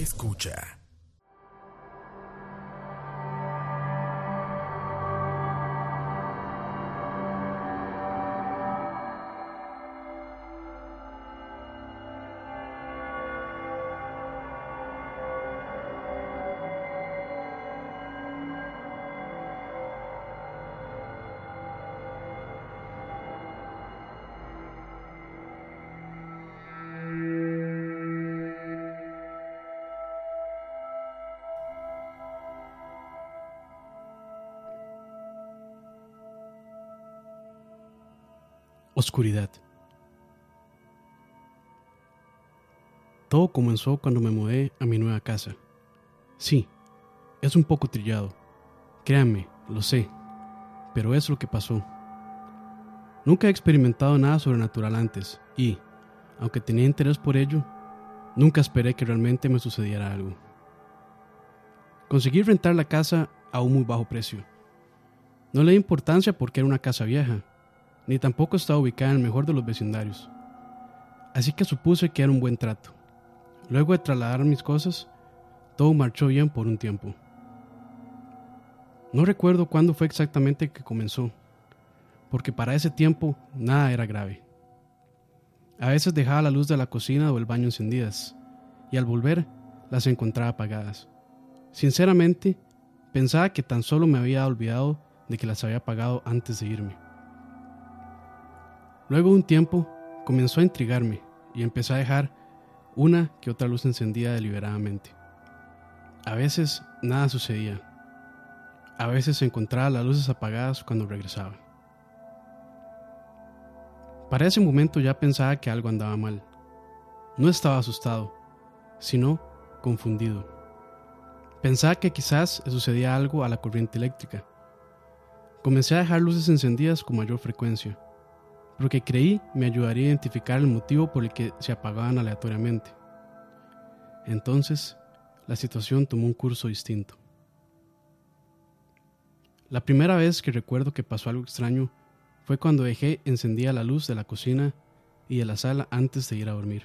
Escucha. Oscuridad. Todo comenzó cuando me mudé a mi nueva casa. Sí, es un poco trillado. Créanme, lo sé, pero es lo que pasó. Nunca he experimentado nada sobrenatural antes y, aunque tenía interés por ello, nunca esperé que realmente me sucediera algo. Conseguí rentar la casa a un muy bajo precio. No le di importancia porque era una casa vieja, ni tampoco estaba ubicada en el mejor de los vecindarios. Así que supuse que era un buen trato. Luego de trasladar mis cosas, todo marchó bien por un tiempo. No recuerdo cuándo fue exactamente que comenzó, porque para ese tiempo nada era grave. A veces dejaba la luz de la cocina o el baño encendidas, y al volver las encontraba apagadas. Sinceramente, pensaba que tan solo me había olvidado de que las había apagado antes de irme. Luego de un tiempo comenzó a intrigarme y empecé a dejar una que otra luz encendida deliberadamente. A veces nada sucedía. A veces encontraba las luces apagadas cuando regresaba. Para ese momento ya pensaba que algo andaba mal. No estaba asustado, sino confundido. Pensaba que quizás sucedía algo a la corriente eléctrica. Comencé a dejar luces encendidas con mayor frecuencia porque creí me ayudaría a identificar el motivo por el que se apagaban aleatoriamente. Entonces, la situación tomó un curso distinto. La primera vez que recuerdo que pasó algo extraño fue cuando dejé encendida la luz de la cocina y de la sala antes de ir a dormir.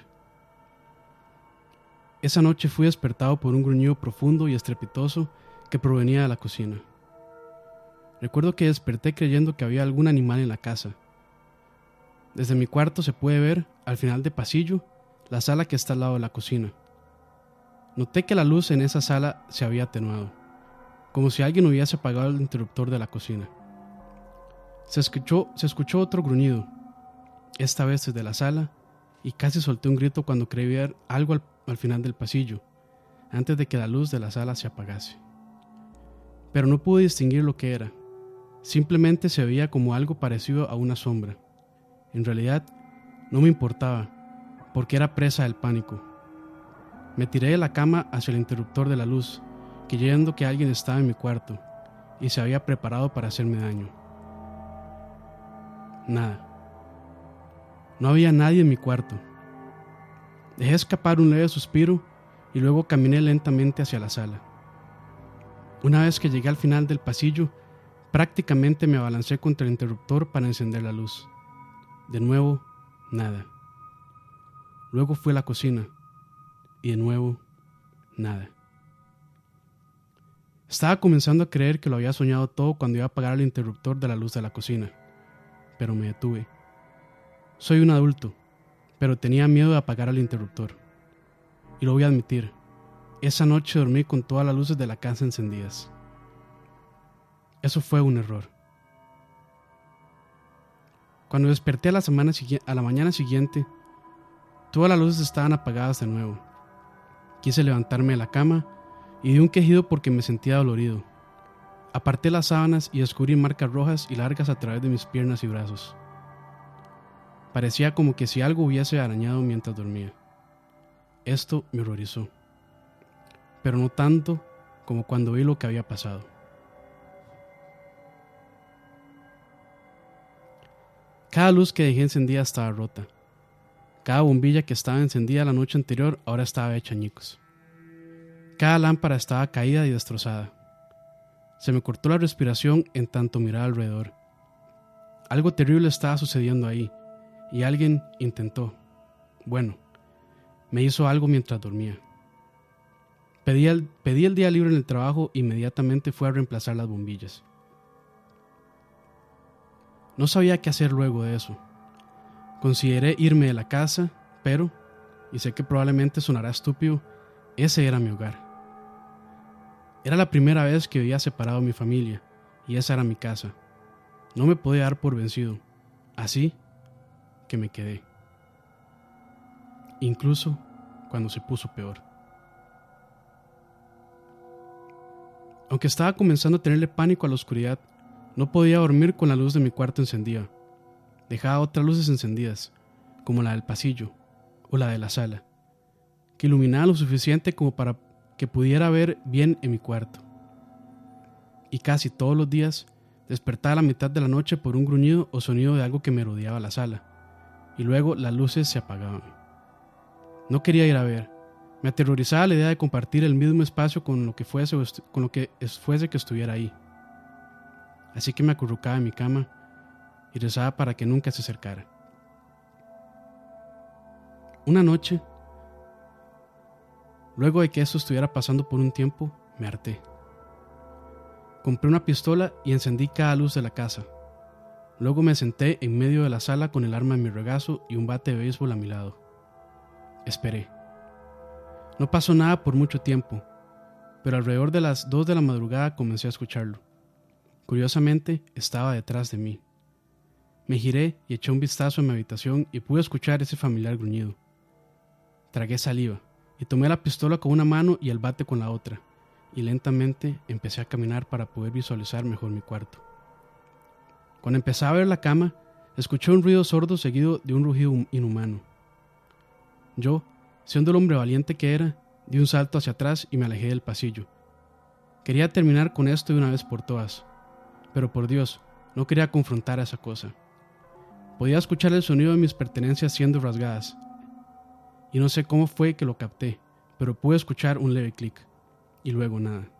Esa noche fui despertado por un gruñido profundo y estrepitoso que provenía de la cocina. Recuerdo que desperté creyendo que había algún animal en la casa desde mi cuarto se puede ver, al final del pasillo, la sala que está al lado de la cocina. Noté que la luz en esa sala se había atenuado, como si alguien hubiese apagado el interruptor de la cocina. Se escuchó, se escuchó otro gruñido, esta vez desde la sala, y casi solté un grito cuando creí ver algo al, al final del pasillo, antes de que la luz de la sala se apagase. Pero no pude distinguir lo que era, simplemente se veía como algo parecido a una sombra. En realidad, no me importaba, porque era presa del pánico. Me tiré de la cama hacia el interruptor de la luz, creyendo que alguien estaba en mi cuarto y se había preparado para hacerme daño. Nada. No había nadie en mi cuarto. Dejé escapar un leve suspiro y luego caminé lentamente hacia la sala. Una vez que llegué al final del pasillo, prácticamente me abalancé contra el interruptor para encender la luz. De nuevo, nada. Luego fue a la cocina y de nuevo, nada. Estaba comenzando a creer que lo había soñado todo cuando iba a apagar el interruptor de la luz de la cocina, pero me detuve. Soy un adulto, pero tenía miedo de apagar el interruptor. Y lo voy a admitir, esa noche dormí con todas las luces de la casa encendidas. Eso fue un error. Cuando desperté a la, mañana siguiente, todas las luces estaban apagadas de nuevo. Quise levantarme de la cama y di un quejido porque me sentía dolorido. Aparté las sábanas y descubrí marcas rojas y largas a través de mis piernas y brazos. Parecía como que si algo hubiese arañado mientras dormía. Esto me horrorizó, pero no tanto como cuando vi lo que había pasado. Cada luz que dejé encendida estaba rota. Cada bombilla que estaba encendida la noche anterior ahora estaba hecha añicos. Cada lámpara estaba caída y destrozada. Se me cortó la respiración en tanto miraba alrededor. Algo terrible estaba sucediendo ahí, y alguien intentó, bueno, me hizo algo mientras dormía. Pedí el, pedí el día libre en el trabajo e inmediatamente fui a reemplazar las bombillas. No sabía qué hacer luego de eso. Consideré irme de la casa, pero, y sé que probablemente sonará estúpido, ese era mi hogar. Era la primera vez que había separado a mi familia, y esa era mi casa. No me podía dar por vencido, así que me quedé. Incluso cuando se puso peor. Aunque estaba comenzando a tenerle pánico a la oscuridad, no podía dormir con la luz de mi cuarto encendida. Dejaba otras luces encendidas, como la del pasillo o la de la sala, que iluminaba lo suficiente como para que pudiera ver bien en mi cuarto. Y casi todos los días despertaba a la mitad de la noche por un gruñido o sonido de algo que me rodeaba la sala, y luego las luces se apagaban. No quería ir a ver, me aterrorizaba la idea de compartir el mismo espacio con lo que fuese, con lo que fuese que estuviera ahí. Así que me acurrucaba en mi cama y rezaba para que nunca se acercara. Una noche, luego de que esto estuviera pasando por un tiempo, me harté. Compré una pistola y encendí cada luz de la casa. Luego me senté en medio de la sala con el arma en mi regazo y un bate de béisbol a mi lado. Esperé. No pasó nada por mucho tiempo, pero alrededor de las 2 de la madrugada comencé a escucharlo. Curiosamente, estaba detrás de mí. Me giré y eché un vistazo en mi habitación y pude escuchar ese familiar gruñido. Tragué saliva y tomé la pistola con una mano y el bate con la otra, y lentamente empecé a caminar para poder visualizar mejor mi cuarto. Cuando empecé a ver la cama, escuché un ruido sordo seguido de un rugido inhumano. Yo Siendo el hombre valiente que era, di un salto hacia atrás y me alejé del pasillo. Quería terminar con esto de una vez por todas, pero por Dios, no quería confrontar a esa cosa. Podía escuchar el sonido de mis pertenencias siendo rasgadas, y no sé cómo fue que lo capté, pero pude escuchar un leve clic, y luego nada.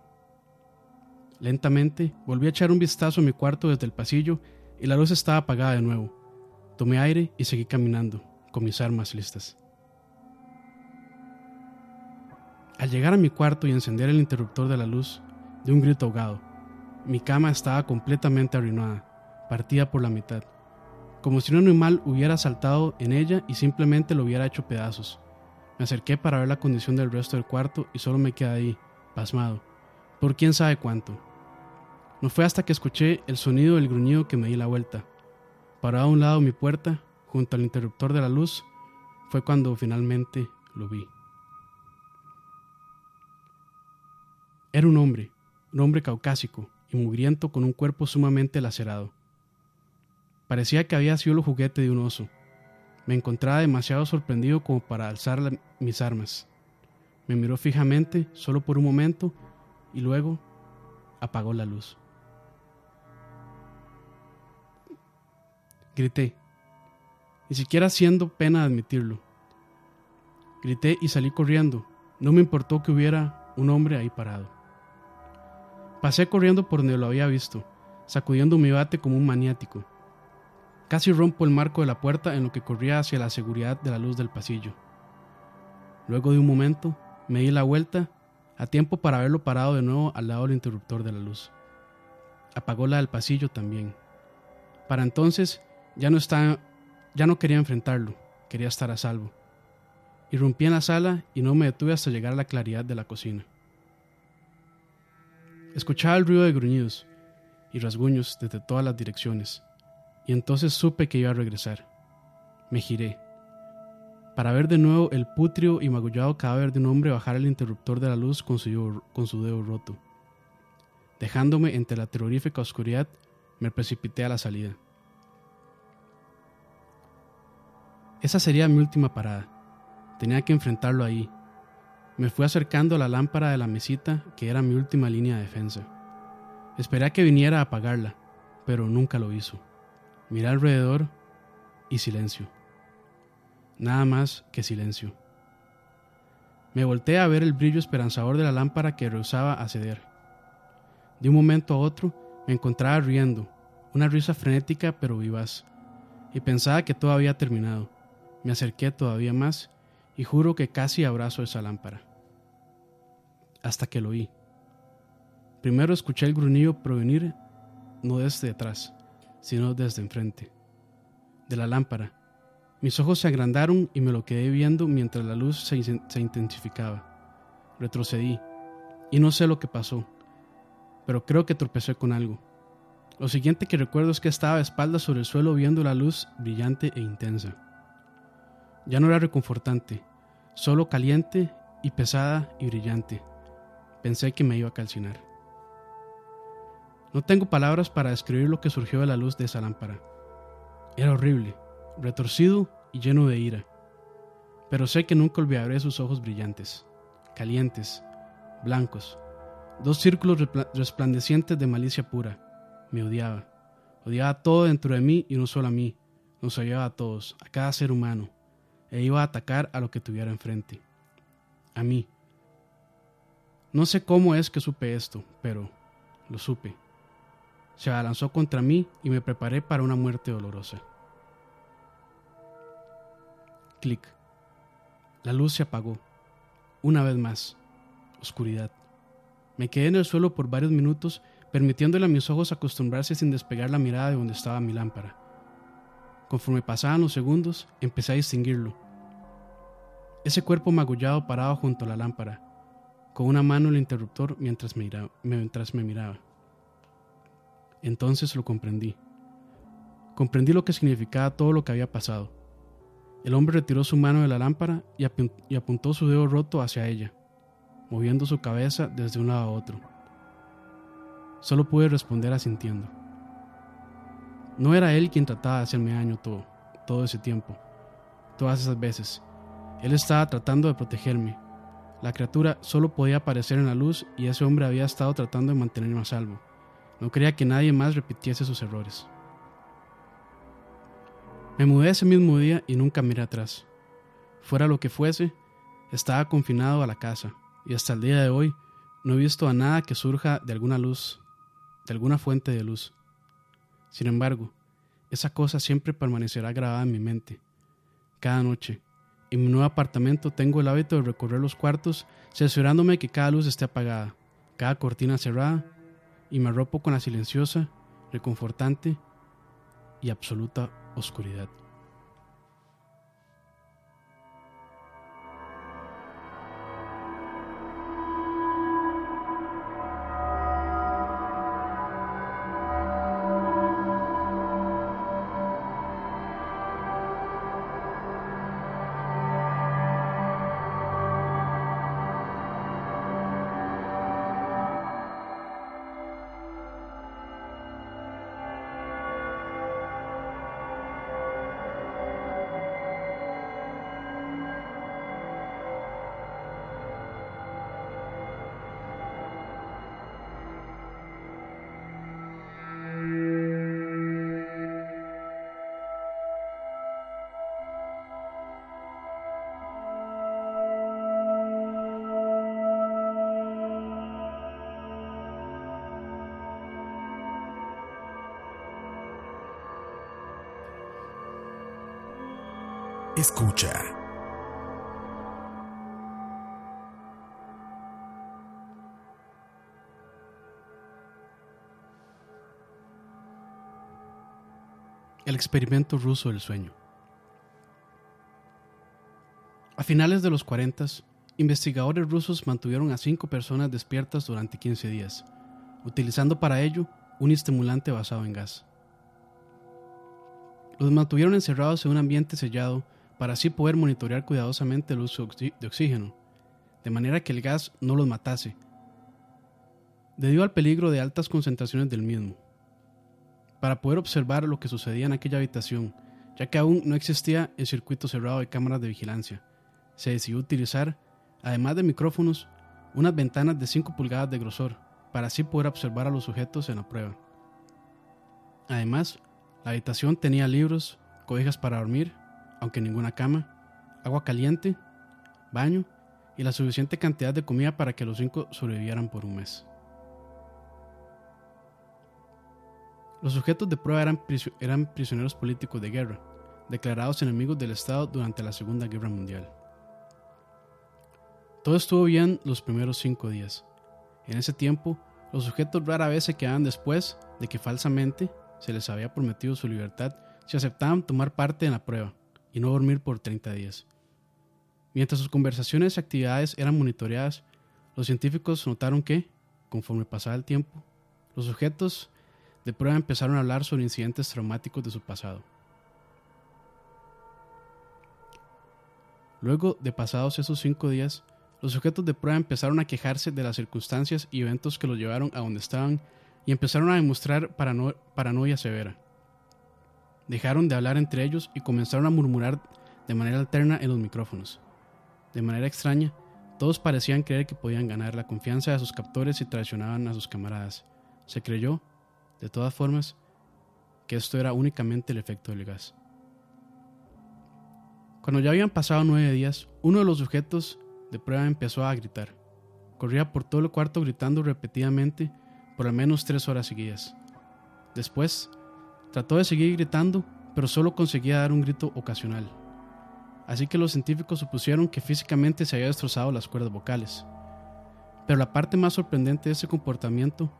Lentamente volví a echar un vistazo a mi cuarto desde el pasillo y la luz estaba apagada de nuevo. Tomé aire y seguí caminando, con mis armas listas. Al llegar a mi cuarto y encender el interruptor de la luz, de un grito ahogado. Mi cama estaba completamente arruinada, partida por la mitad, como si un animal hubiera saltado en ella y simplemente lo hubiera hecho pedazos. Me acerqué para ver la condición del resto del cuarto y solo me quedé ahí, pasmado, por quién sabe cuánto. No fue hasta que escuché el sonido del gruñido que me di la vuelta. Parado a un lado de mi puerta, junto al interruptor de la luz, fue cuando finalmente lo vi. Era un hombre, un hombre caucásico y mugriento con un cuerpo sumamente lacerado. Parecía que había sido el juguete de un oso. Me encontraba demasiado sorprendido como para alzar mis armas. Me miró fijamente solo por un momento y luego apagó la luz. Grité, ni siquiera siendo pena admitirlo. Grité y salí corriendo. No me importó que hubiera un hombre ahí parado. Pasé corriendo por donde lo había visto, sacudiendo mi bate como un maniático. Casi rompo el marco de la puerta en lo que corría hacia la seguridad de la luz del pasillo. Luego de un momento, me di la vuelta, a tiempo para verlo parado de nuevo al lado del interruptor de la luz. Apagó la del pasillo también. Para entonces ya no estaba, ya no quería enfrentarlo, quería estar a salvo. Irrumpí en la sala y no me detuve hasta llegar a la claridad de la cocina. Escuchaba el ruido de gruñidos y rasguños desde todas las direcciones, y entonces supe que iba a regresar. Me giré, para ver de nuevo el putrio y magullado cadáver de un hombre bajar el interruptor de la luz con su, con su dedo roto. Dejándome entre la terrorífica oscuridad, me precipité a la salida. Esa sería mi última parada. Tenía que enfrentarlo ahí, me fui acercando a la lámpara de la mesita, que era mi última línea de defensa. Esperé a que viniera a apagarla, pero nunca lo hizo. Miré alrededor y silencio. Nada más que silencio. Me volteé a ver el brillo esperanzador de la lámpara que rehusaba a ceder. De un momento a otro me encontraba riendo, una risa frenética pero vivaz, y pensaba que todo había terminado. Me acerqué todavía más y juro que casi abrazo esa lámpara. Hasta que lo oí. Primero escuché el gruñido provenir no desde detrás, sino desde enfrente, de la lámpara. Mis ojos se agrandaron y me lo quedé viendo mientras la luz se, intensificaba. Retrocedí, y no sé lo que pasó, pero creo que tropecé con algo. Lo siguiente que recuerdo es que estaba de espaldas sobre el suelo viendo la luz brillante e intensa. Ya no era reconfortante, solo caliente y pesada y brillante. Pensé que me iba a calcinar. No tengo palabras para describir lo que surgió de la luz de esa lámpara. Era horrible, retorcido y lleno de ira. Pero sé que nunca olvidaré sus ojos brillantes, calientes, blancos, dos círculos resplandecientes de malicia pura. Me odiaba. Odiaba todo dentro de mí y no solo a mí. Nos odiaba a todos, a cada ser humano. E iba a atacar a lo que tuviera enfrente. A mí. No sé cómo es que supe esto, pero lo supe. Se abalanzó contra mí y me preparé para una muerte dolorosa. Clic. La luz se apagó. Una vez más. Oscuridad. Me quedé en el suelo por varios minutos, permitiéndole a mis ojos acostumbrarse sin despegar la mirada de donde estaba mi lámpara. Conforme pasaban los segundos, empecé a distinguirlo. Ese cuerpo magullado parado junto a la lámpara, con una mano el interruptor mientras me, mientras me miraba. Entonces lo comprendí. Comprendí lo que significaba todo lo que había pasado. El hombre retiró su mano de la lámpara y apuntó su dedo roto hacia ella moviendo su cabeza desde un lado a otro. Solo pude responder asintiendo. No era él quien trataba de hacerme daño todo, todo ese tiempo, todas esas veces. Él estaba tratando de protegerme. La criatura solo podía aparecer en la luz y ese hombre había estado tratando de mantenerme a salvo. No quería que nadie más repitiese sus errores. Me mudé ese mismo día y nunca miré atrás. Fuera lo que fuese, estaba confinado a la casa, y hasta el día de hoy no he visto a nada que surja de alguna luz, de alguna fuente de luz. Sin embargo, esa cosa siempre permanecerá grabada en mi mente. Cada noche, en mi nuevo apartamento tengo el hábito de recorrer los cuartos, cerciorándome que cada luz esté apagada, cada cortina cerrada, y me arropo con la silenciosa, reconfortante y absoluta oscuridad. Escucha. El experimento ruso del sueño. A finales de los 40, investigadores rusos mantuvieron a cinco personas despiertas durante 15 días, utilizando para ello un estimulante basado en gas. Los mantuvieron encerrados en un ambiente sellado para así poder monitorear cuidadosamente el uso de oxígeno, de manera que el gas no los matase, debido al peligro de altas concentraciones del mismo. Para poder observar lo que sucedía en aquella habitación, ya que aún no existía el circuito cerrado de cámaras de vigilancia, se decidió utilizar, además de micrófonos, unas ventanas de 5 pulgadas de grosor, para así poder observar a los sujetos en la prueba. Además, la habitación tenía libros, cobijas para dormir, aunque ninguna cama, agua caliente, baño y la suficiente cantidad de comida para que los cinco sobrevivieran por un mes. Los sujetos de prueba eran, prisioneros políticos de guerra, declarados enemigos del Estado durante la Segunda Guerra Mundial. Todo estuvo bien los primeros cinco días. En ese tiempo, los sujetos rara vez se quedaban después de que falsamente se les había prometido su libertad si aceptaban tomar parte en la prueba y no dormir por 30 días. Mientras sus conversaciones y actividades eran monitoreadas, los científicos notaron que, conforme pasaba el tiempo, los sujetos de prueba empezaron a hablar sobre incidentes traumáticos de su pasado. Luego de pasados esos cinco días, los sujetos de prueba empezaron a quejarse de las circunstancias y eventos que los llevaron a donde estaban y empezaron a demostrar paranoia severa. Dejaron de hablar entre ellos y comenzaron a murmurar de manera alterna en los micrófonos. De manera extraña, todos parecían creer que podían ganar la confianza de sus captores y traicionaban a sus camaradas. Se creyó, de todas formas, que esto era únicamente el efecto del gas. Cuando ya habían pasado nueve días, uno de los sujetos de prueba empezó a gritar. Corría por todo el cuarto gritando repetidamente por al menos tres horas seguidas. Después, trató de seguir gritando, pero solo conseguía dar un grito ocasional. Así que los científicos supusieron que físicamente se había destrozado las cuerdas vocales. Pero la parte más sorprendente de ese comportamiento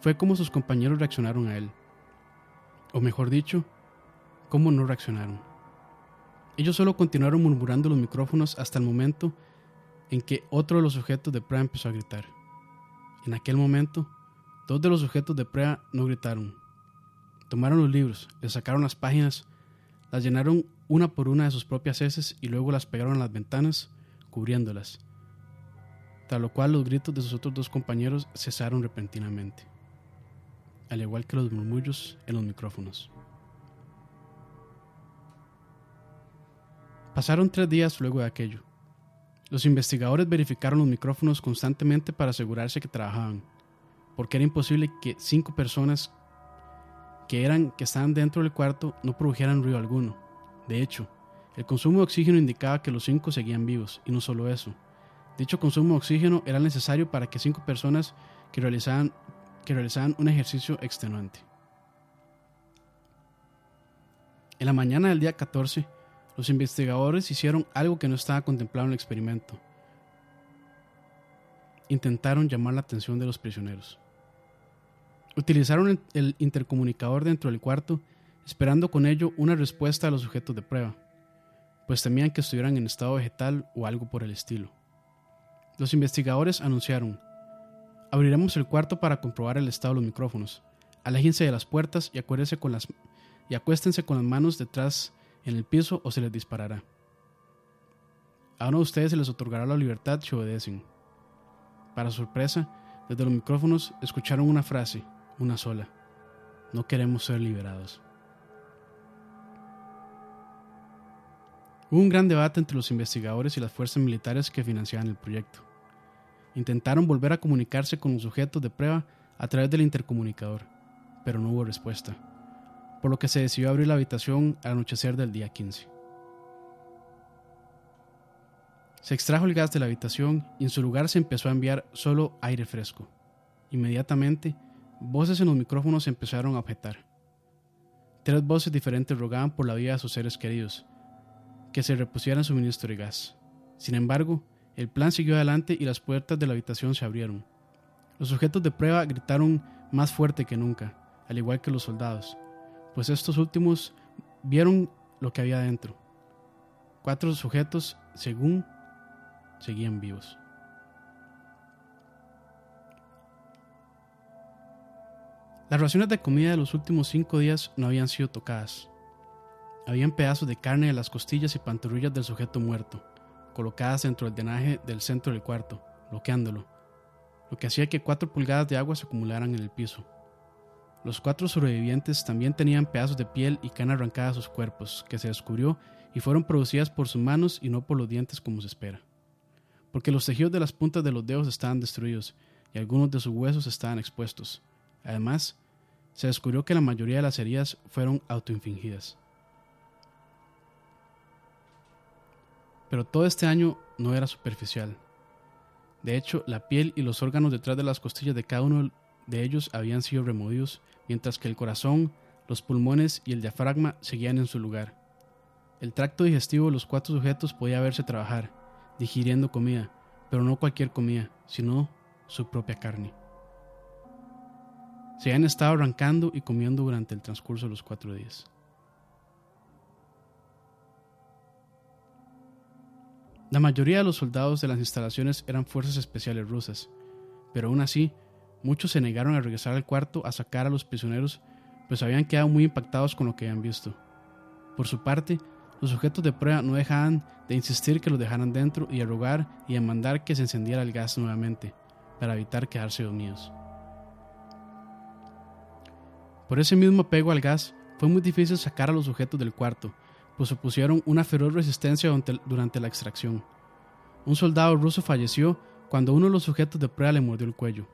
fue cómo sus compañeros reaccionaron a él. O mejor dicho, cómo no reaccionaron. Ellos solo continuaron murmurando los micrófonos hasta el momento en que otro de los sujetos de prueba empezó a gritar. En aquel momento, dos de los sujetos de prueba no gritaron. Tomaron los libros, les sacaron las páginas, las llenaron una por una de sus propias heces y luego las pegaron a las ventanas, cubriéndolas. Tal lo cual los gritos de sus otros dos compañeros cesaron repentinamente, al igual que los murmullos en los micrófonos. Pasaron tres días luego de aquello. Los investigadores verificaron los micrófonos constantemente para asegurarse que trabajaban, porque era imposible que cinco personas que eran que estaban dentro del cuarto no produjeran ruido alguno. De hecho, el consumo de oxígeno indicaba que los cinco seguían vivos, y no solo eso. Dicho consumo de oxígeno era necesario para que cinco personas que realizaban, que realizaban un ejercicio extenuante. En la mañana del día 14, los investigadores hicieron algo que no estaba contemplado en el experimento. Intentaron llamar la atención de los prisioneros. Utilizaron el, intercomunicador dentro del cuarto, esperando con ello una respuesta a los sujetos de prueba, pues temían que estuvieran en estado vegetal o algo por el estilo. Los investigadores anunciaron, abriremos el cuarto para comprobar el estado de los micrófonos. Aléjense de las puertas y, con las, y acuéstense con las manos detrás en el piso o se les disparará. A uno de ustedes se les otorgará la libertad si obedecen. Para sorpresa, desde los micrófonos escucharon una frase, una sola. No queremos ser liberados. Hubo un gran debate entre los investigadores y las fuerzas militares que financiaban el proyecto. Intentaron volver a comunicarse con los sujetos de prueba a través del intercomunicador, pero no hubo respuesta por lo que se decidió abrir la habitación al anochecer del día 15. Se extrajo el gas de la habitación y en su lugar se empezó a enviar solo aire fresco. Inmediatamente, voces en los micrófonos empezaron a objetar. Tres voces diferentes rogaban por la vida de sus seres queridos, que se repusieran suministro de gas. Sin embargo, el plan siguió adelante y las puertas de la habitación se abrieron. Los sujetos de prueba gritaron más fuerte que nunca, al igual que los soldados, pues estos últimos vieron lo que había dentro. Cuatro sujetos, según, seguían vivos. Las raciones de comida de los últimos cinco días no habían sido tocadas. Habían pedazos de carne de las costillas y pantorrillas del sujeto muerto, colocadas dentro del drenaje del centro del cuarto, bloqueándolo, lo que hacía que cuatro pulgadas de agua se acumularan en el piso. Los cuatro sobrevivientes también tenían pedazos de piel y carne arrancadas a sus cuerpos, que se descubrió y fueron producidas por sus manos y no por los dientes como se espera. Porque los tejidos de las puntas de los dedos estaban destruidos y algunos de sus huesos estaban expuestos. Además, se descubrió que la mayoría de las heridas fueron autoinfingidas. Pero todo este año no era superficial. De hecho, la piel y los órganos detrás de las costillas de cada uno de ellos habían sido removidos, mientras que el corazón, los pulmones y el diafragma seguían en su lugar. El tracto digestivo de los cuatro sujetos podía verse trabajar, digiriendo comida, pero no cualquier comida, sino su propia carne. Se habían estado arrancando y comiendo durante el transcurso de los cuatro días. La mayoría de los soldados de las instalaciones eran fuerzas especiales rusas, pero aún así, muchos se negaron a regresar al cuarto a sacar a los prisioneros, pues habían quedado muy impactados con lo que habían visto. Por su parte, los sujetos de prueba no dejaban de insistir que los dejaran dentro y a rogar y a mandar que se encendiera el gas nuevamente, para evitar quedarse dormidos. Por ese mismo apego al gas, fue muy difícil sacar a los sujetos del cuarto, pues opusieron una feroz resistencia durante la extracción. Un soldado ruso falleció cuando uno de los sujetos de prueba le mordió el cuello.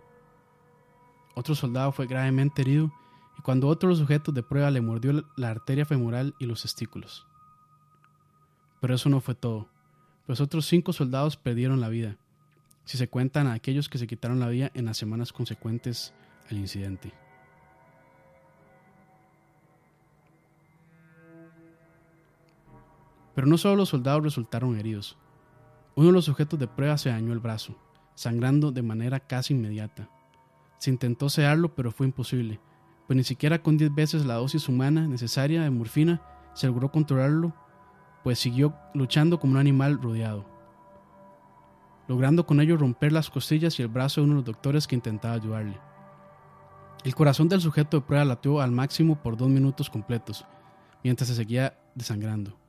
Otro soldado fue gravemente herido y cuando otro de los sujetos de prueba le mordió la arteria femoral y los testículos. Pero eso no fue todo, pues otros cinco soldados perdieron la vida, si se cuentan a aquellos que se quitaron la vida en las semanas consecuentes al incidente. Pero no solo los soldados resultaron heridos. Uno de los sujetos de prueba se dañó el brazo, sangrando de manera casi inmediata. Se intentó sedarlo, pero fue imposible, pues ni siquiera con 10 veces la dosis humana necesaria de morfina se logró controlarlo, pues siguió luchando como un animal rodeado, logrando con ello romper las costillas y el brazo de uno de los doctores que intentaba ayudarle. El corazón del sujeto de prueba latió al máximo por dos minutos completos, mientras se seguía desangrando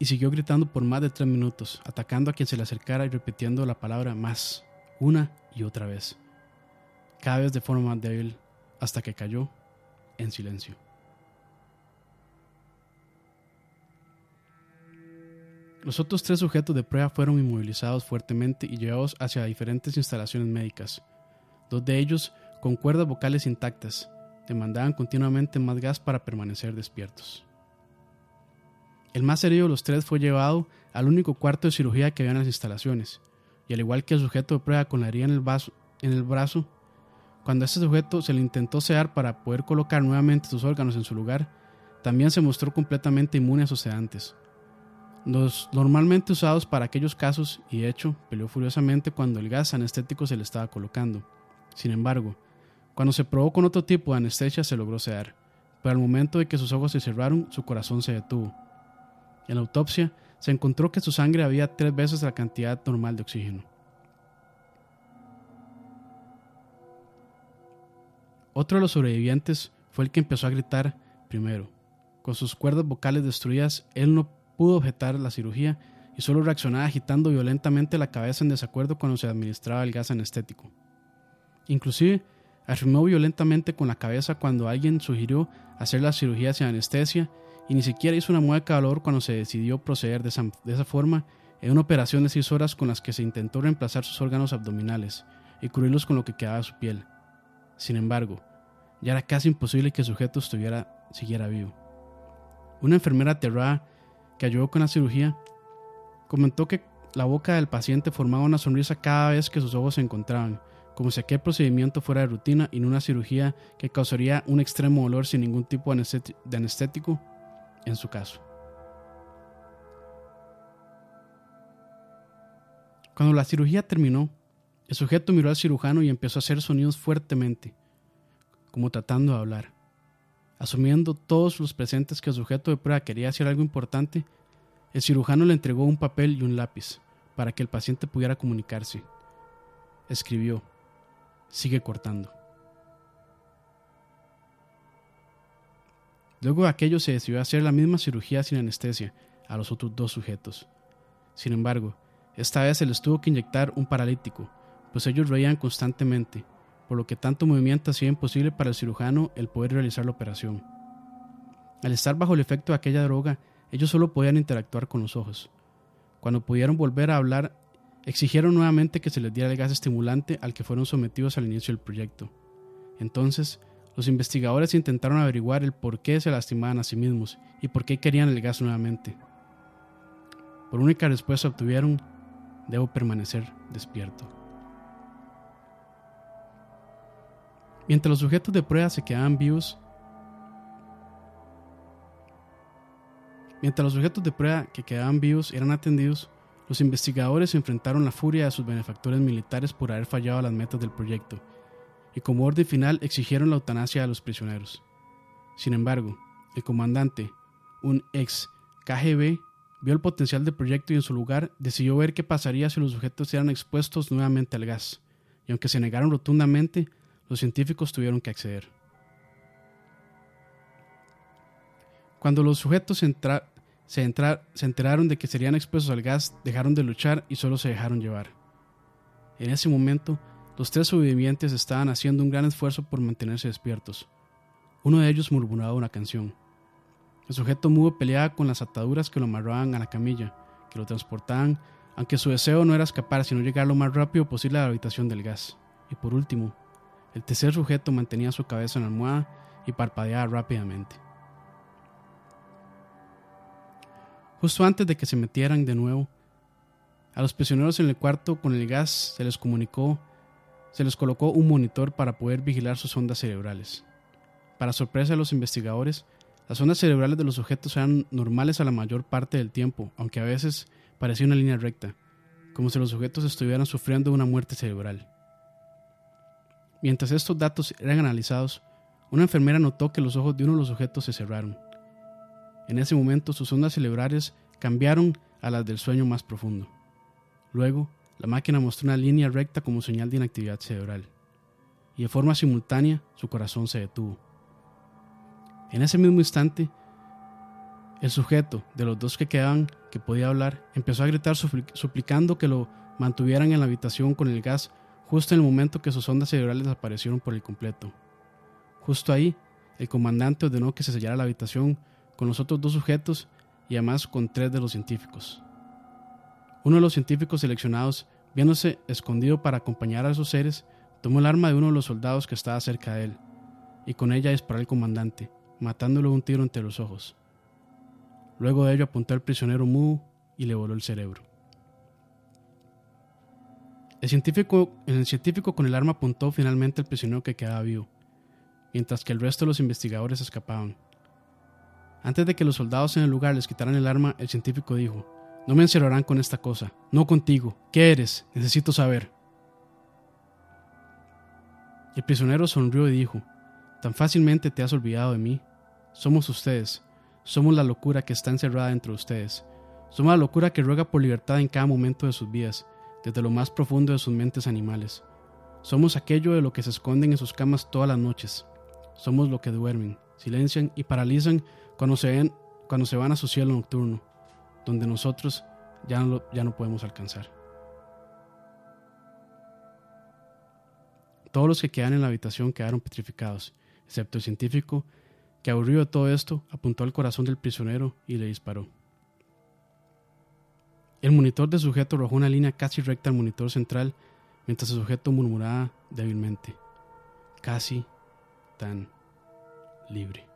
y siguió gritando por más de tres minutos, atacando a quien se le acercara y repitiendo la palabra más, una y otra vez, cada vez de forma más débil, hasta que cayó en silencio. Los otros tres sujetos de prueba fueron inmovilizados fuertemente y llevados hacia diferentes instalaciones médicas. Dos de ellos, con cuerdas vocales intactas, demandaban continuamente más gas para permanecer despiertos. El más herido de los tres fue llevado al único cuarto de cirugía que había en las instalaciones, y al igual que el sujeto de prueba con la herida en el, brazo, cuando a este sujeto se le intentó sedar para poder colocar nuevamente sus órganos en su lugar, también se mostró completamente inmune a sus sedantes. Los normalmente usados para aquellos casos, y de hecho peleó furiosamente cuando el gas anestético se le estaba colocando. Sin embargo, cuando se probó con otro tipo de anestesia se logró sedar, pero al momento de que sus ojos se cerraron, su corazón se detuvo en la autopsia se encontró que su sangre había tres veces la cantidad normal de oxígeno. Otro de los sobrevivientes fue el que empezó a gritar primero. Con sus cuerdas vocales destruidas, él no pudo objetar la cirugía y solo reaccionaba agitando violentamente la cabeza en desacuerdo cuando se administraba el gas anestético. Inclusive, afirmó violentamente con la cabeza cuando alguien sugirió hacer la cirugía sin anestesia y ni siquiera hizo una mueca de valor cuando se decidió proceder de esa, forma en una operación de seis horas con las que se intentó reemplazar sus órganos abdominales y cubrirlos con lo que quedaba de su piel. Sin embargo, ya era casi imposible que el sujeto estuviera, siguiera vivo. Una enfermera aterrada que ayudó con la cirugía comentó que la boca del paciente formaba una sonrisa cada vez que sus ojos se encontraban, como si aquel procedimiento fuera de rutina y no una cirugía que causaría un extremo dolor sin ningún tipo de anestético en su caso. Cuando la cirugía terminó, el sujeto miró al cirujano y empezó a hacer sonidos fuertemente, como tratando de hablar. Asumiendo todos los presentes que el sujeto de prueba quería hacer algo importante, el cirujano le entregó un papel y un lápiz para que el paciente pudiera comunicarse. Escribió, sigue cortando. Luego de aquello se decidió hacer la misma cirugía sin anestesia a los otros dos sujetos. Sin embargo, esta vez se les tuvo que inyectar un paralítico, pues ellos reían constantemente, por lo que tanto movimiento hacía imposible para el cirujano el poder realizar la operación. Al estar bajo el efecto de aquella droga, ellos solo podían interactuar con los ojos. Cuando pudieron volver a hablar, exigieron nuevamente que se les diera el gas estimulante al que fueron sometidos al inicio del proyecto. Entonces, los investigadores intentaron averiguar el por qué se lastimaban a sí mismos y por qué querían el gas nuevamente. Por única respuesta obtuvieron, debo permanecer despierto. Mientras los sujetos de prueba se quedaban vivos, mientras los sujetos de prueba que quedaban vivos eran atendidos, Los investigadores enfrentaron la furia de sus benefactores militares por haber fallado las metas del proyecto, y como orden final exigieron la eutanasia de los prisioneros. Sin embargo, el comandante, un ex KGB, vio el potencial del proyecto y en su lugar decidió ver qué pasaría si los sujetos eran expuestos nuevamente al gas, y aunque se negaron rotundamente, los científicos tuvieron que acceder. Cuando los sujetos se, se, enteraron de que serían expuestos al gas, dejaron de luchar y solo se dejaron llevar. En ese momento, los tres sobrevivientes estaban haciendo un gran esfuerzo por mantenerse despiertos. Uno de ellos murmuraba una canción. El sujeto mudo peleaba con las ataduras que lo amarraban a la camilla, que lo transportaban, aunque su deseo no era escapar, sino llegar lo más rápido posible a la habitación del gas. Y por último, el tercer sujeto mantenía su cabeza en la almohada y parpadeaba rápidamente. Justo antes de que se metieran de nuevo, a los prisioneros en el cuarto con el gas se les comunicó, se les colocó un monitor para poder vigilar sus ondas cerebrales. Para sorpresa de los investigadores, las ondas cerebrales de los sujetos eran normales a la mayor parte del tiempo, aunque a veces parecía una línea recta, como si los sujetos estuvieran sufriendo una muerte cerebral. Mientras estos datos eran analizados, una enfermera notó que los ojos de uno de los sujetos se cerraron. En ese momento sus ondas cerebrales cambiaron a las del sueño más profundo. Luego, la máquina mostró una línea recta como señal de inactividad cerebral, y de forma simultánea su corazón se detuvo. En ese mismo instante, el sujeto de los dos que quedaban, que podía hablar, empezó a gritar suplicando que lo mantuvieran en la habitación con el gas justo en el momento que sus ondas cerebrales desaparecieron por el completo. Justo ahí, el comandante ordenó que se sellara la habitación con los otros dos sujetos y además con tres de los científicos. Uno de los científicos seleccionados, viéndose escondido para acompañar a esos seres, tomó el arma de uno de los soldados que estaba cerca de él, y con ella disparó al comandante, matándole un tiro entre los ojos. Luego de ello apuntó al prisionero mudo y le voló el cerebro. El científico, el científico con el arma apuntó finalmente al prisionero que quedaba vivo, mientras que el resto de los investigadores escapaban. Antes de que los soldados en el lugar les quitaran el arma, el científico dijo, No me encerrarán con esta cosa, no contigo. ¿Qué eres? Necesito saber. El prisionero sonrió y dijo, Tan fácilmente te has olvidado de mí. Somos ustedes, somos la locura que está encerrada dentro de ustedes. Somos la locura que ruega por libertad en cada momento de sus vidas, desde lo más profundo de sus mentes animales. Somos aquello de lo que se esconden en sus camas todas las noches. Somos lo que duermen, silencian y paralizan cuando se, ven, cuando se van a su cielo nocturno, donde nosotros ya no, ya no podemos alcanzar. Todos los que quedan en la habitación quedaron petrificados, excepto el científico, que aburrido de todo esto, apuntó al corazón del prisionero y le disparó. El monitor del sujeto arrojó una línea casi recta al monitor central, mientras el sujeto murmuraba débilmente, casi tan libre.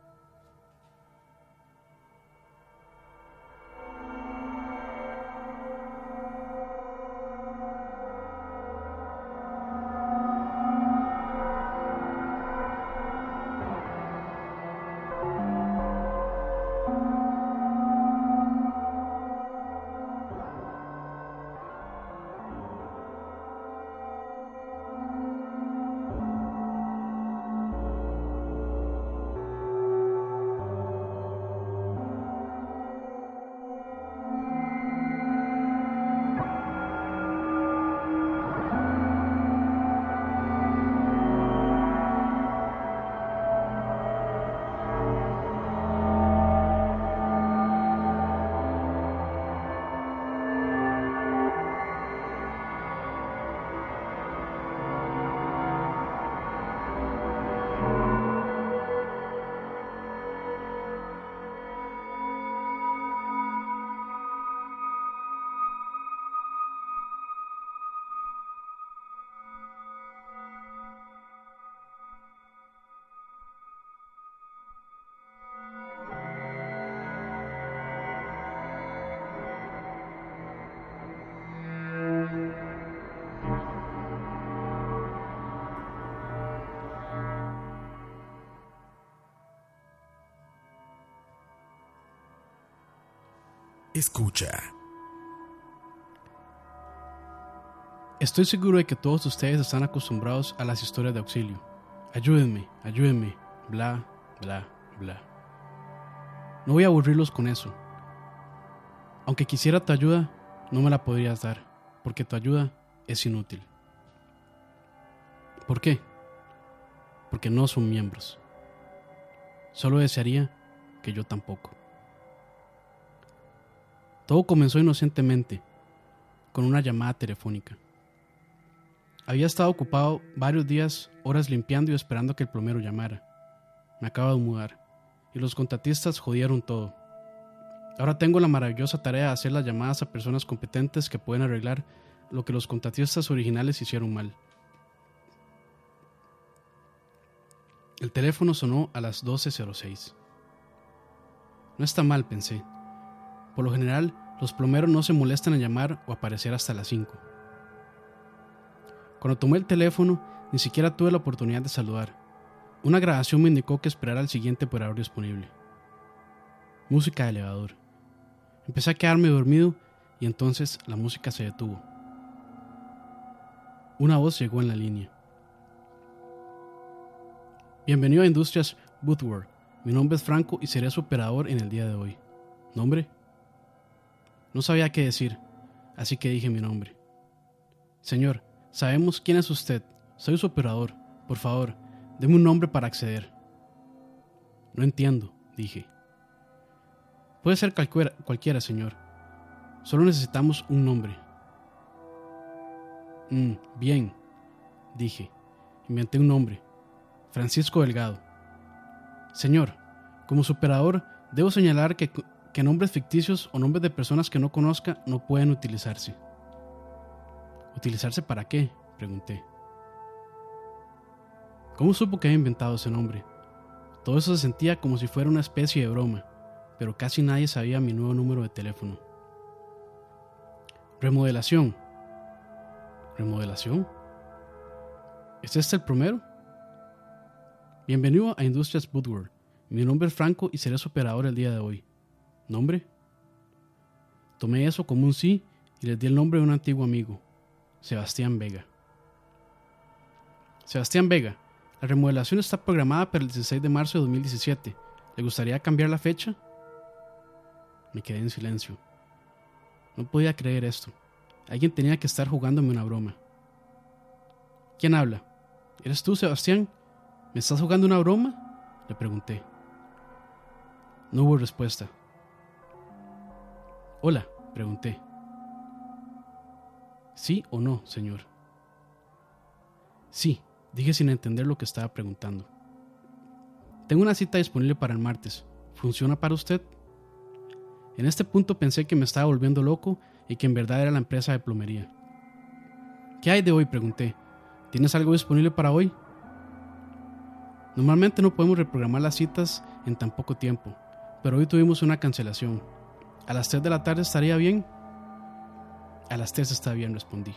Escucha. Estoy seguro de que todos ustedes están acostumbrados a las historias de auxilio. Ayúdenme, ayúdenme, bla, bla, bla. No voy a aburrirlos con eso. Aunque quisiera tu ayuda, no me la podrías dar, porque tu ayuda es inútil. ¿Por qué? Porque no son miembros. Solo desearía que yo tampoco. Todo comenzó inocentemente, con una llamada telefónica. Había estado ocupado varios días, horas limpiando y esperando que el plomero llamara. Me acabo de mudar, y los contratistas jodieron todo. Ahora tengo la maravillosa tarea de hacer las llamadas a personas competentes que pueden arreglar lo que los contratistas originales hicieron mal. El teléfono sonó a las 12.06. No está mal, pensé. Por lo general, los plomeros no se molestan en llamar o aparecer hasta las 5. Cuando tomé el teléfono, ni siquiera tuve la oportunidad de saludar. Una grabación me indicó que esperara al siguiente operador disponible. Música de elevador. Empecé a quedarme dormido y entonces la música se detuvo. Una voz llegó en la línea. Bienvenido a Industrias Bootwork. Mi nombre es Franco y seré su operador en el día de hoy. ¿Nombre? No sabía qué decir, así que dije mi nombre. Señor, sabemos quién es usted. Soy su operador. Por favor, deme un nombre para acceder. No entiendo, dije. Puede ser cualquiera, señor. Solo necesitamos un nombre. Mm, bien, dije. Inventé un nombre. Francisco Delgado. Señor, como superador, debo señalar que, que nombres ficticios o nombres de personas que no conozca no pueden utilizarse. ¿Utilizarse para qué? pregunté. ¿Cómo supo que había inventado ese nombre? Todo eso se sentía como si fuera una especie de broma, pero casi nadie sabía mi nuevo número de teléfono. Remodelación. ¿Remodelación? ¿Es este el primero? Bienvenido a Industrias Woodward. Mi nombre es Franco y seré su operador el día de hoy. ¿Nombre? Tomé eso como un sí y les di el nombre de un antiguo amigo, Sebastián Vega. Sebastián Vega, la remodelación está programada para el 16 de marzo de 2017. ¿Le gustaría cambiar la fecha? Me quedé en silencio. No podía creer esto. Alguien tenía que estar jugándome una broma. ¿Quién habla? ¿Eres tú, Sebastián? ¿Me estás jugando una broma? Le pregunté. No hubo respuesta. Hola, pregunté. ¿Sí o no, señor? Sí, dije sin entender lo que estaba preguntando. Tengo una cita disponible para el martes. ¿Funciona para usted? En este punto pensé que me estaba volviendo loco y que en verdad era la empresa de plomería. ¿Qué hay de hoy? pregunté. ¿Tienes algo disponible para hoy? Normalmente no podemos reprogramar las citas en tan poco tiempo, pero hoy tuvimos una cancelación. ¿A las 3 de la tarde estaría bien? A las 3 está bien, respondí.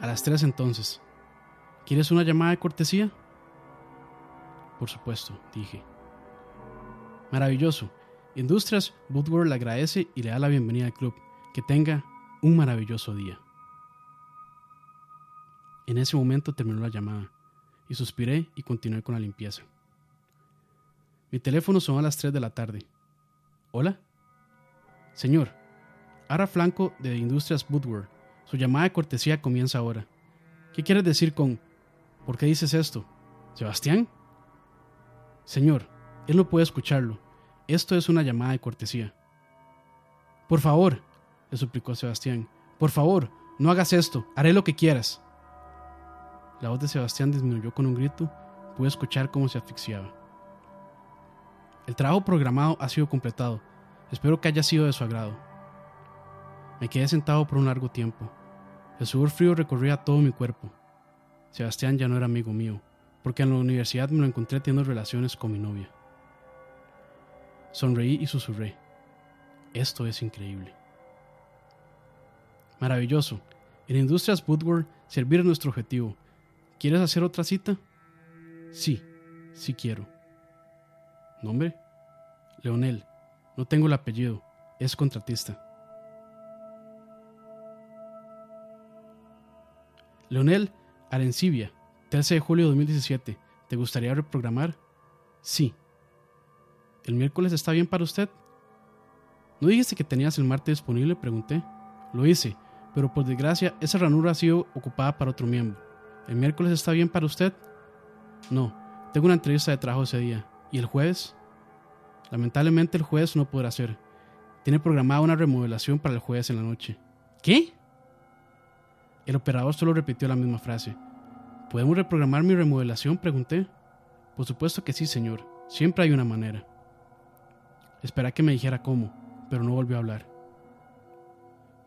A las 3 entonces. ¿Quieres una llamada de cortesía? Por supuesto, dije. Maravilloso. Industrias Woodward le agradece y le da la bienvenida al club. Que tenga un maravilloso día. En ese momento terminó la llamada y suspiré y continué con la limpieza. Mi teléfono sonó a las 3 de la tarde. ¿Hola? Señor, Ara Flanco de Industrias Woodward. Su llamada de cortesía comienza ahora. ¿Qué quieres decir con... ¿Por qué dices esto? ¿Sebastián? Señor, él no puede escucharlo. Esto es una llamada de cortesía. Por favor, le suplicó Sebastián. Por favor, no hagas esto. Haré lo que quieras. La voz de Sebastián disminuyó con un grito. Pude escuchar cómo se asfixiaba. El trabajo programado ha sido completado. Espero que haya sido de su agrado. Me quedé sentado por un largo tiempo. El sudor frío recorría todo mi cuerpo. Sebastián ya no era amigo mío, porque en la universidad me lo encontré teniendo relaciones con mi novia. Sonreí y susurré. Esto es increíble. Maravilloso. En Industrias Woodward, servir es nuestro objetivo ¿Quieres hacer otra cita? Sí, sí quiero. ¿Nombre? Leonel. No tengo el apellido. Es contratista. Leonel Arencibia, 13 de julio de 2017. ¿Te gustaría reprogramar? Sí. ¿El miércoles está bien para usted? ¿No dijiste que tenías el martes disponible? Pregunté. Lo hice, pero por desgracia esa ranura ha sido ocupada para otro miembro. ¿El miércoles está bien para usted? No, tengo una entrevista de trabajo ese día. ¿Y el jueves? Lamentablemente el jueves no podrá ser. Tiene programada una remodelación para el jueves en la noche. ¿Qué? El operador solo repitió la misma frase. ¿Podemos reprogramar mi remodelación? Pregunté. Por supuesto que sí, señor. Siempre hay una manera. Esperé que me dijera cómo, pero no volvió a hablar.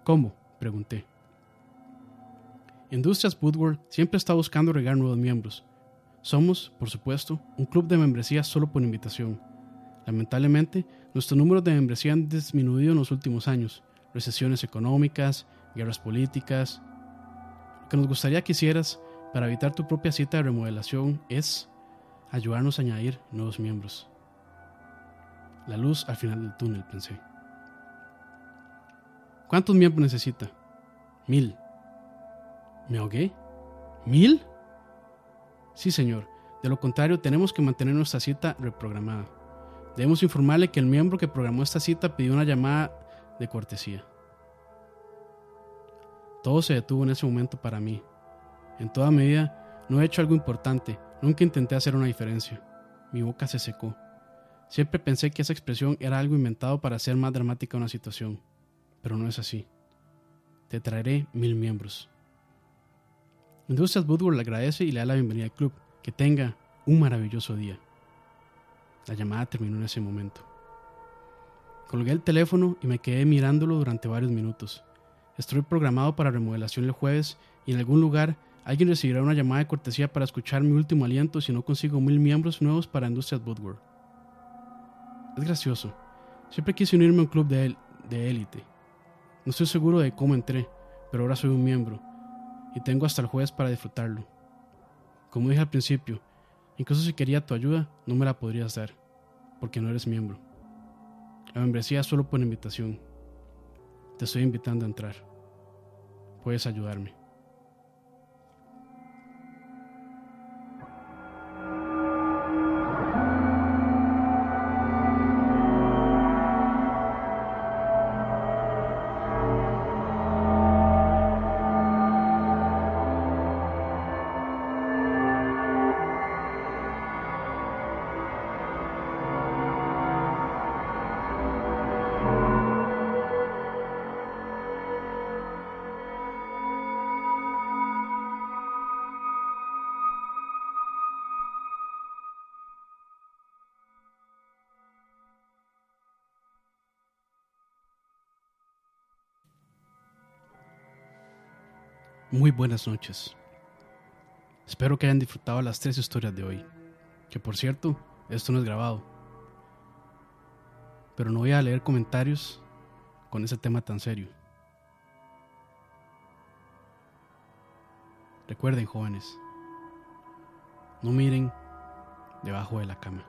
¿Cómo? Pregunté. Industrias Woodward siempre está buscando regar nuevos miembros. Somos, por supuesto, un club de membresía solo por invitación. Lamentablemente, nuestros números de membresía han disminuido en los últimos años. Recesiones económicas, guerras políticas. Lo que nos gustaría que hicieras para evitar tu propia cita de remodelación es ayudarnos a añadir nuevos miembros. La luz al final del túnel, pensé. ¿Cuántos miembros necesita? Mil. ¿Me ahogué? ¿Mil? Sí, señor. De lo contrario, tenemos que mantener nuestra cita reprogramada. Debemos informarle que el miembro que programó esta cita pidió una llamada de cortesía. Todo se detuvo en ese momento para mí. En toda medida, no he hecho algo importante, nunca intenté hacer una diferencia. Mi boca se secó. Siempre pensé que esa expresión era algo inventado para hacer más dramática una situación, pero no es así. Te traeré mil miembros. Industrias Woodward le agradece y le da la bienvenida al club. Que tenga un maravilloso día. La llamada terminó en ese momento. Colgué el teléfono y me quedé mirándolo durante varios minutos. Estoy programado para remodelación el jueves y en algún lugar alguien recibirá una llamada de cortesía para escuchar mi último aliento si no consigo mil miembros nuevos para Industrias Woodward. Es gracioso. Siempre quise unirme a un club de élite. no estoy seguro de cómo entré, pero ahora soy un miembro y tengo hasta el jueves para disfrutarlo. Como dije al principio, incluso si quería tu ayuda, no me la podrías dar, porque no eres miembro. La membresía es solo por invitación. Te estoy invitando a entrar. Puedes ayudarme. Muy buenas noches. Espero que hayan disfrutado las tres historias de hoy. Que por cierto, esto no es grabado. Pero no voy a leer comentarios con ese tema tan serio. Recuerden, jóvenes, no miren debajo de la cama.